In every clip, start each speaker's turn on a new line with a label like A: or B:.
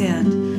A: And.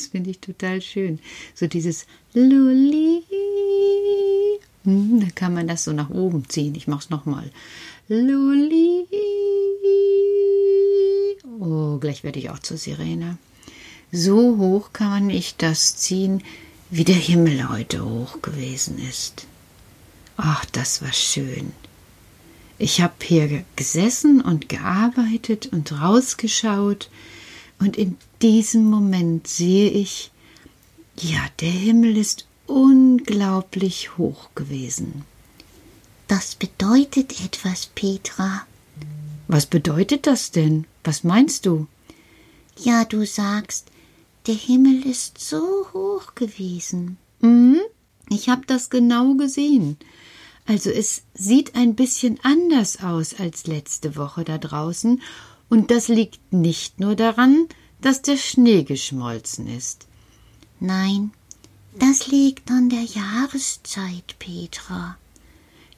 A: Das
B: finde ich total schön. So dieses Luli. Hm, da kann man das so nach oben ziehen. Ich mache es nochmal. Luli. Oh, gleich werde ich auch zur Sirene. So hoch kann ich das ziehen, wie der Himmel heute hoch gewesen ist. Ach, das war schön. Ich habe hier gesessen und gearbeitet und rausgeschaut und in diesem Moment sehe ich, ja, der Himmel ist unglaublich hoch gewesen.
C: Das bedeutet etwas, Petra.
B: Was bedeutet das denn? Was meinst du?
C: Ja, du sagst, der Himmel ist so hoch gewesen.
B: Mhm, ich habe das genau gesehen. Also es sieht ein bisschen anders aus als letzte Woche da draußen und das liegt nicht nur daran, dass der Schnee geschmolzen ist.
C: Nein, das liegt an der Jahreszeit, Petra.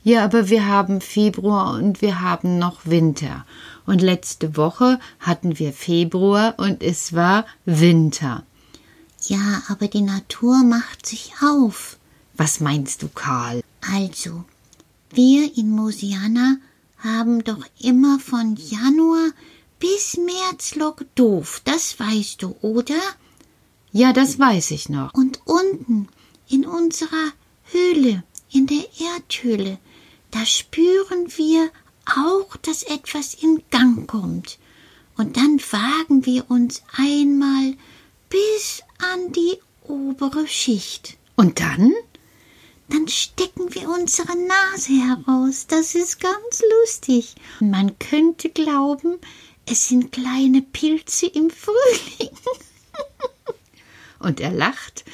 B: Ja, aber wir haben Februar und wir haben noch Winter. Und letzte Woche hatten wir Februar und es war Winter.
C: Ja, aber die Natur macht sich auf.
B: Was meinst du, Karl?
C: Also, wir in Mosiana haben doch immer von Januar bis März Lok doof, das weißt du, oder?
B: Ja, das weiß ich noch.
C: Und unten in unserer Höhle, in der Erdhöhle, da spüren wir auch, dass etwas in Gang kommt. Und dann wagen wir uns einmal bis an die obere Schicht.
B: Und dann?
C: Dann stecken wir unsere Nase heraus. Das ist ganz lustig. Man könnte glauben, es sind kleine Pilze im Frühling.
B: Und er lacht,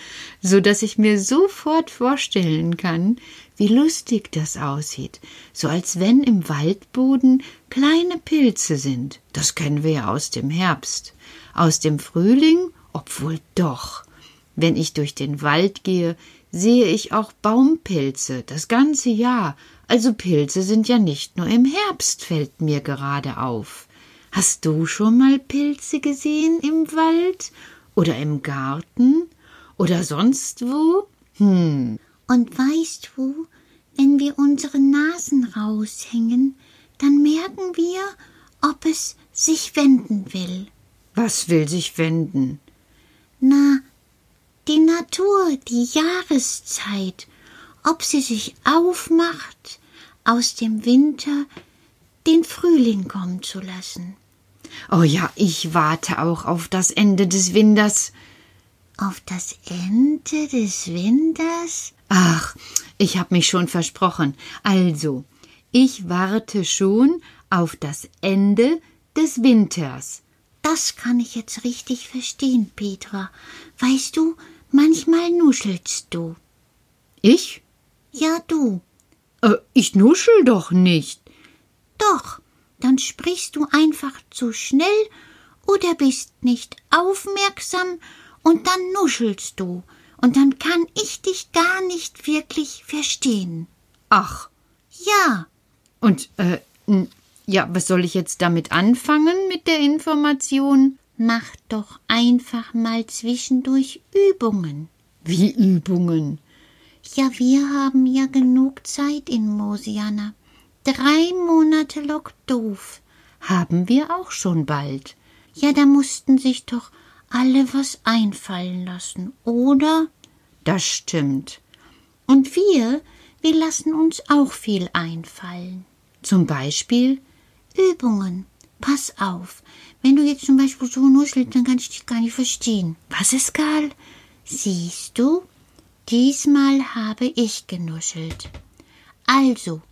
B: so dass ich mir sofort vorstellen kann, wie lustig das aussieht, so als wenn im Waldboden kleine Pilze sind. Das kennen wir ja aus dem Herbst. Aus dem Frühling, obwohl doch. Wenn ich durch den Wald gehe, sehe ich auch Baumpilze das ganze Jahr. Also Pilze sind ja nicht nur im Herbst, fällt mir gerade auf. Hast du schon mal Pilze gesehen im Wald oder im Garten oder sonst wo? Hm.
C: Und weißt du, wenn wir unsere Nasen raushängen, dann merken wir, ob es sich wenden will.
B: Was will sich wenden?
C: Na, die Natur, die Jahreszeit, ob sie sich aufmacht, aus dem Winter den Frühling kommen zu lassen.
B: Oh ja, ich warte auch auf das Ende des Winters.
C: Auf das Ende des Winters?
B: Ach, ich hab mich schon versprochen. Also, ich warte schon auf das Ende des Winters.
C: Das kann ich jetzt richtig verstehen, Petra. Weißt du, manchmal nuschelst du.
B: Ich?
C: Ja, du.
B: Äh, ich nuschel doch nicht.
C: Doch, dann sprichst du einfach zu schnell oder bist nicht aufmerksam und dann nuschelst du und dann kann ich dich gar nicht wirklich verstehen.
B: Ach.
C: Ja.
B: Und, äh, ja, was soll ich jetzt damit anfangen mit der Information?
C: Mach doch einfach mal zwischendurch Übungen.
B: Wie Übungen?
C: Ja, wir haben ja genug Zeit in Mosiana. Drei Monate Lock doof.
B: Haben wir auch schon bald.
C: Ja, da mussten sich doch alle was einfallen lassen, oder?
B: Das stimmt.
C: Und wir, wir lassen uns auch viel einfallen.
B: Zum Beispiel
C: Übungen. Pass auf. Wenn du jetzt zum Beispiel so nuschelst, dann kann ich dich gar nicht verstehen.
B: Was ist, Karl?
C: Siehst du? Diesmal habe ich genuschelt. Also,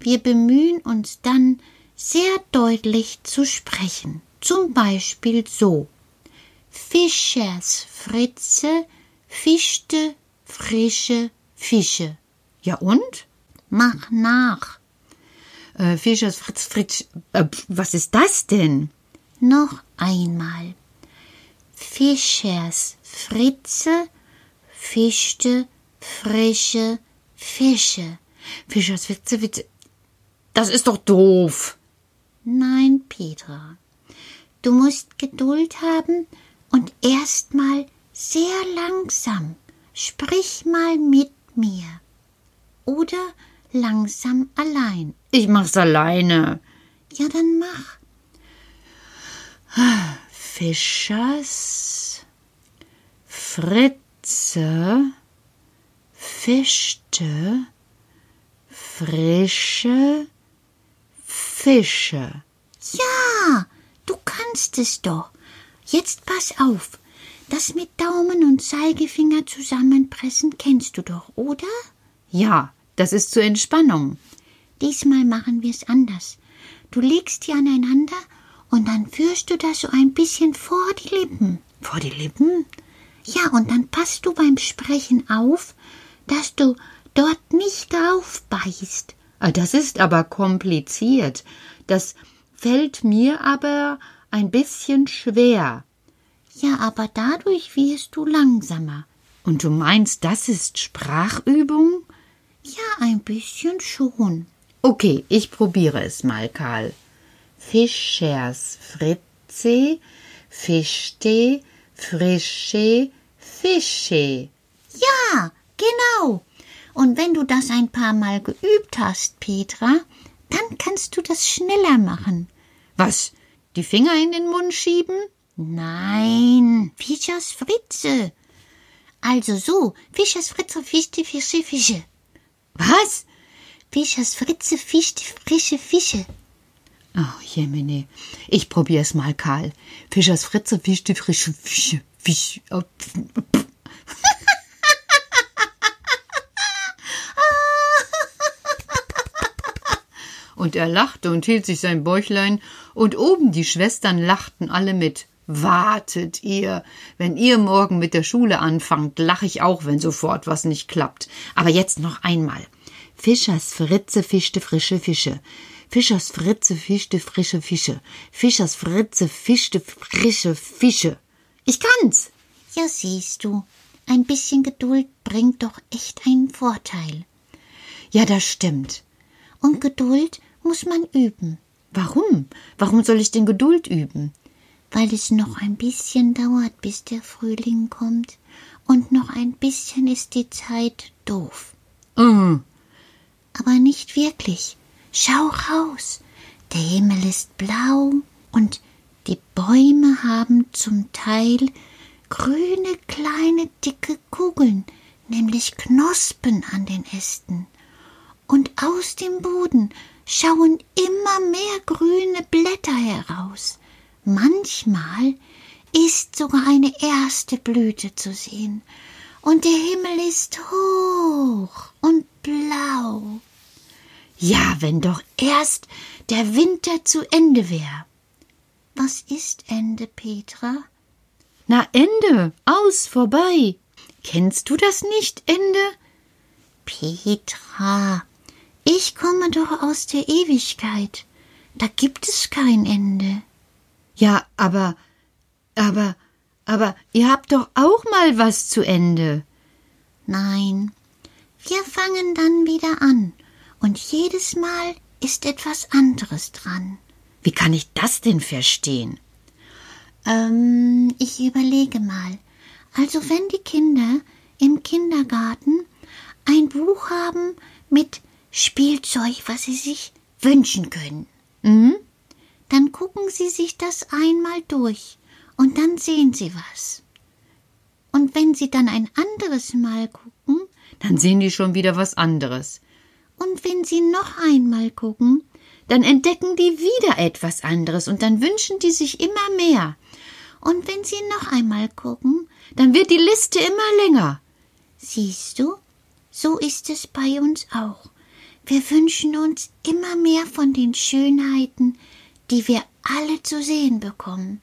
C: wir bemühen uns dann, sehr deutlich zu sprechen. Zum Beispiel so. Fischers Fritze fischte frische Fische.
B: Ja und?
C: Mach nach.
B: Äh, Fischers Fritz Fritz. Äh, was ist das denn?
C: Noch einmal. Fischers Fritze fischte frische Fische.
B: Fischers Fritze, Fritze. Das ist doch doof.
C: Nein, Petra. Du musst Geduld haben und erst mal sehr langsam. Sprich mal mit mir. Oder langsam allein.
B: Ich mach's alleine.
C: Ja, dann mach.
B: Fischers Fritze fischte frische Fische.
C: Ja, du kannst es doch. Jetzt pass auf. Das mit Daumen und Zeigefinger zusammenpressen kennst du doch, oder?
B: Ja, das ist zur Entspannung.
C: Diesmal machen wir es anders. Du legst die aneinander und dann führst du das so ein bisschen vor die Lippen.
B: Vor die Lippen?
C: Ja, und dann passt du beim Sprechen auf, dass du dort nicht drauf beißt.
B: Ah, das ist aber kompliziert. Das fällt mir aber ein bisschen schwer.
C: Ja, aber dadurch wirst du langsamer.
B: Und du meinst, das ist Sprachübung?
C: Ja, ein bisschen schon.
B: Okay, ich probiere es mal, Karl. Fischers Fritze, Fischte, Frische, Fische.
C: Ja, genau. Und wenn du das ein paar Mal geübt hast, Petra, dann kannst du das schneller machen.
B: Was? Die Finger in den Mund schieben?
C: Nein, Fischers Fritze. Also so, Fischers Fritze, Fischte, Fische, Fische.
B: Was?
C: Fischers Fritze fischt frische Fische.
B: Oh, Jemine. Ich probier's mal, Karl. Fischers Fritze fischte frische Fische. Fisch. Oh, und er lachte und hielt sich sein Bäuchlein, und oben die Schwestern lachten alle mit. Wartet ihr, wenn ihr morgen mit der Schule anfangt, lach ich auch, wenn sofort was nicht klappt. Aber jetzt noch einmal. Fischers Fritze fischte frische Fische. Fischers Fritze fischte frische Fische. Fischers Fritze fischte frische Fische. Ich kann's.
C: Ja, siehst du, ein bisschen Geduld bringt doch echt einen Vorteil.
B: Ja, das stimmt.
C: Und Geduld muss man üben.
B: Warum? Warum soll ich denn Geduld üben?
C: Weil es noch ein bisschen dauert, bis der Frühling kommt. Und noch ein bisschen ist die Zeit doof.
B: Mm.
C: Aber nicht wirklich. Schau raus. Der Himmel ist blau und die Bäume haben zum Teil grüne kleine dicke Kugeln, nämlich Knospen an den Ästen. Und aus dem Boden schauen immer mehr grüne Blätter heraus. Manchmal ist sogar eine erste Blüte zu sehen. Und der Himmel ist hoch und blau.
B: Ja, wenn doch erst der Winter zu Ende wär.
C: Was ist Ende, Petra?
B: Na, Ende, aus, vorbei. Kennst du das nicht, Ende?
C: Petra, ich komme doch aus der Ewigkeit. Da gibt es kein Ende.
B: Ja, aber, aber, aber ihr habt doch auch mal was zu Ende.
C: Nein, wir fangen dann wieder an, und jedes Mal ist etwas anderes dran.
B: Wie kann ich das denn verstehen?
C: Ähm, ich überlege mal. Also wenn die Kinder im Kindergarten ein Buch haben mit Spielzeug, was sie sich wünschen können,
B: Mhm.
C: dann gucken sie sich das einmal durch und dann sehen sie was. Und wenn sie dann ein anderes Mal gucken,
B: Dann sehen die schon wieder was anderes.
C: und wenn sie noch einmal gucken,
B: Dann entdecken die wieder etwas anderes und dann wünschen die sich immer mehr.
C: und wenn sie noch einmal gucken,
B: Dann wird die Liste immer länger.
C: siehst du, so ist es bei uns auch. Wir wünschen uns immer mehr von den Schönheiten, die wir alle zu sehen bekommen.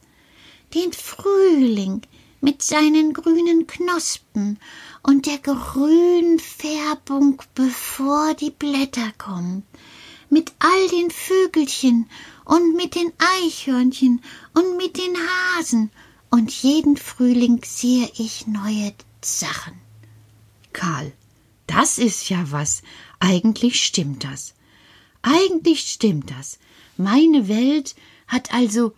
C: Den Frühling mit seinen grünen Knospen und der grünen Färbung, bevor die Blätter kommen, mit all den Vögelchen und mit den Eichhörnchen und mit den Hasen, und jeden Frühling sehe ich neue Sachen.
B: Karl, das ist ja was. Eigentlich stimmt das. Eigentlich stimmt das. Meine Welt hat also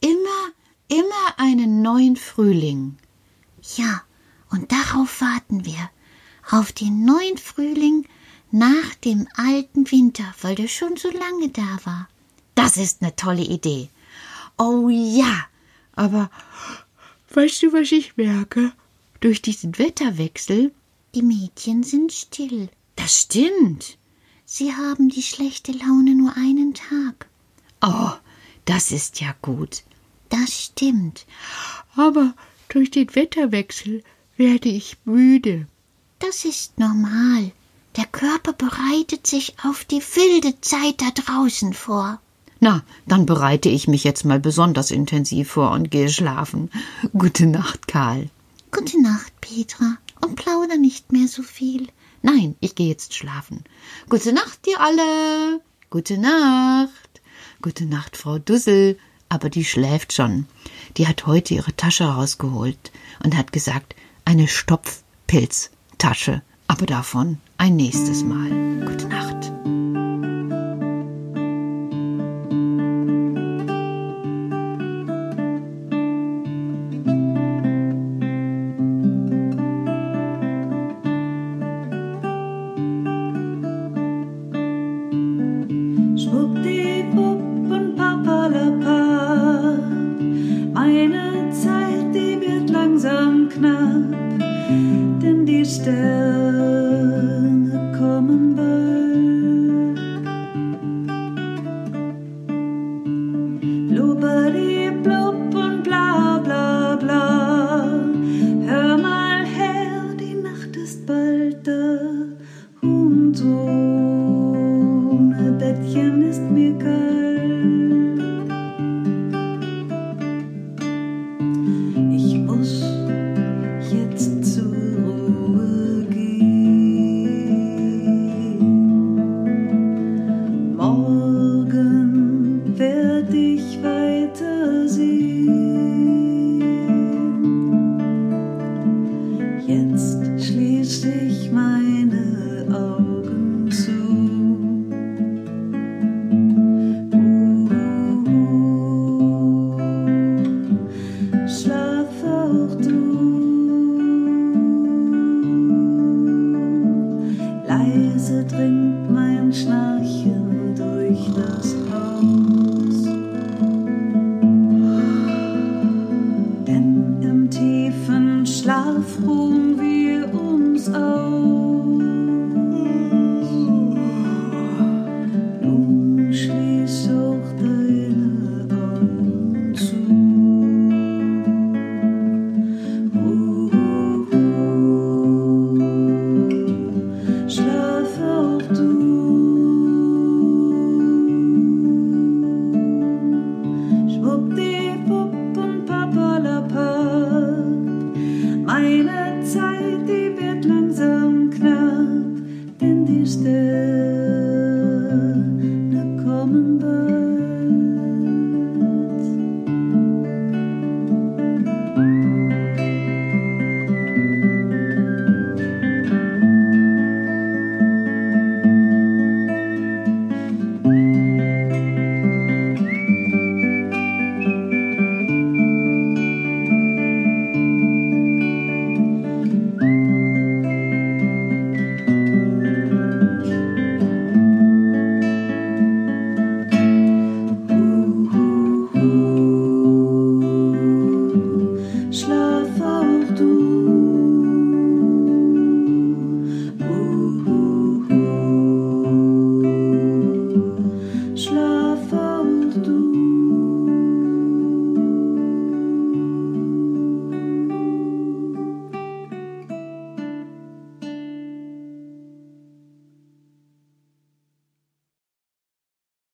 B: immer, immer einen neuen Frühling.
C: Ja, und darauf warten wir. Auf den neuen Frühling nach dem alten Winter, weil der schon so lange da war.
B: Das ist eine tolle Idee. Oh ja, aber weißt du, was ich merke? Durch diesen Wetterwechsel,
C: Die Mädchen sind still.
B: Das stimmt.
C: Sie haben die schlechte Laune nur einen Tag.
B: Oh, das ist ja gut.
C: Das stimmt.
B: Aber
A: Durch den Wetterwechsel werde ich müde.
C: Das ist normal. Der Körper bereitet sich auf die wilde Zeit da draußen vor.
A: Na, dann bereite ich mich jetzt mal besonders intensiv vor und gehe schlafen. Gute Nacht, Karl.
C: Gute Nacht, Petra. Und plauder nicht mehr so viel.
A: Nein, ich gehe jetzt schlafen. Gute Nacht, ihr alle. Gute Nacht. Gute Nacht, Frau Dussel. Aber die schläft schon. Die hat heute ihre Tasche rausgeholt und hat gesagt, eine Stopfpilztasche. Aber davon ein nächstes Mal. Gute Nacht.
D: Schnarchen durch das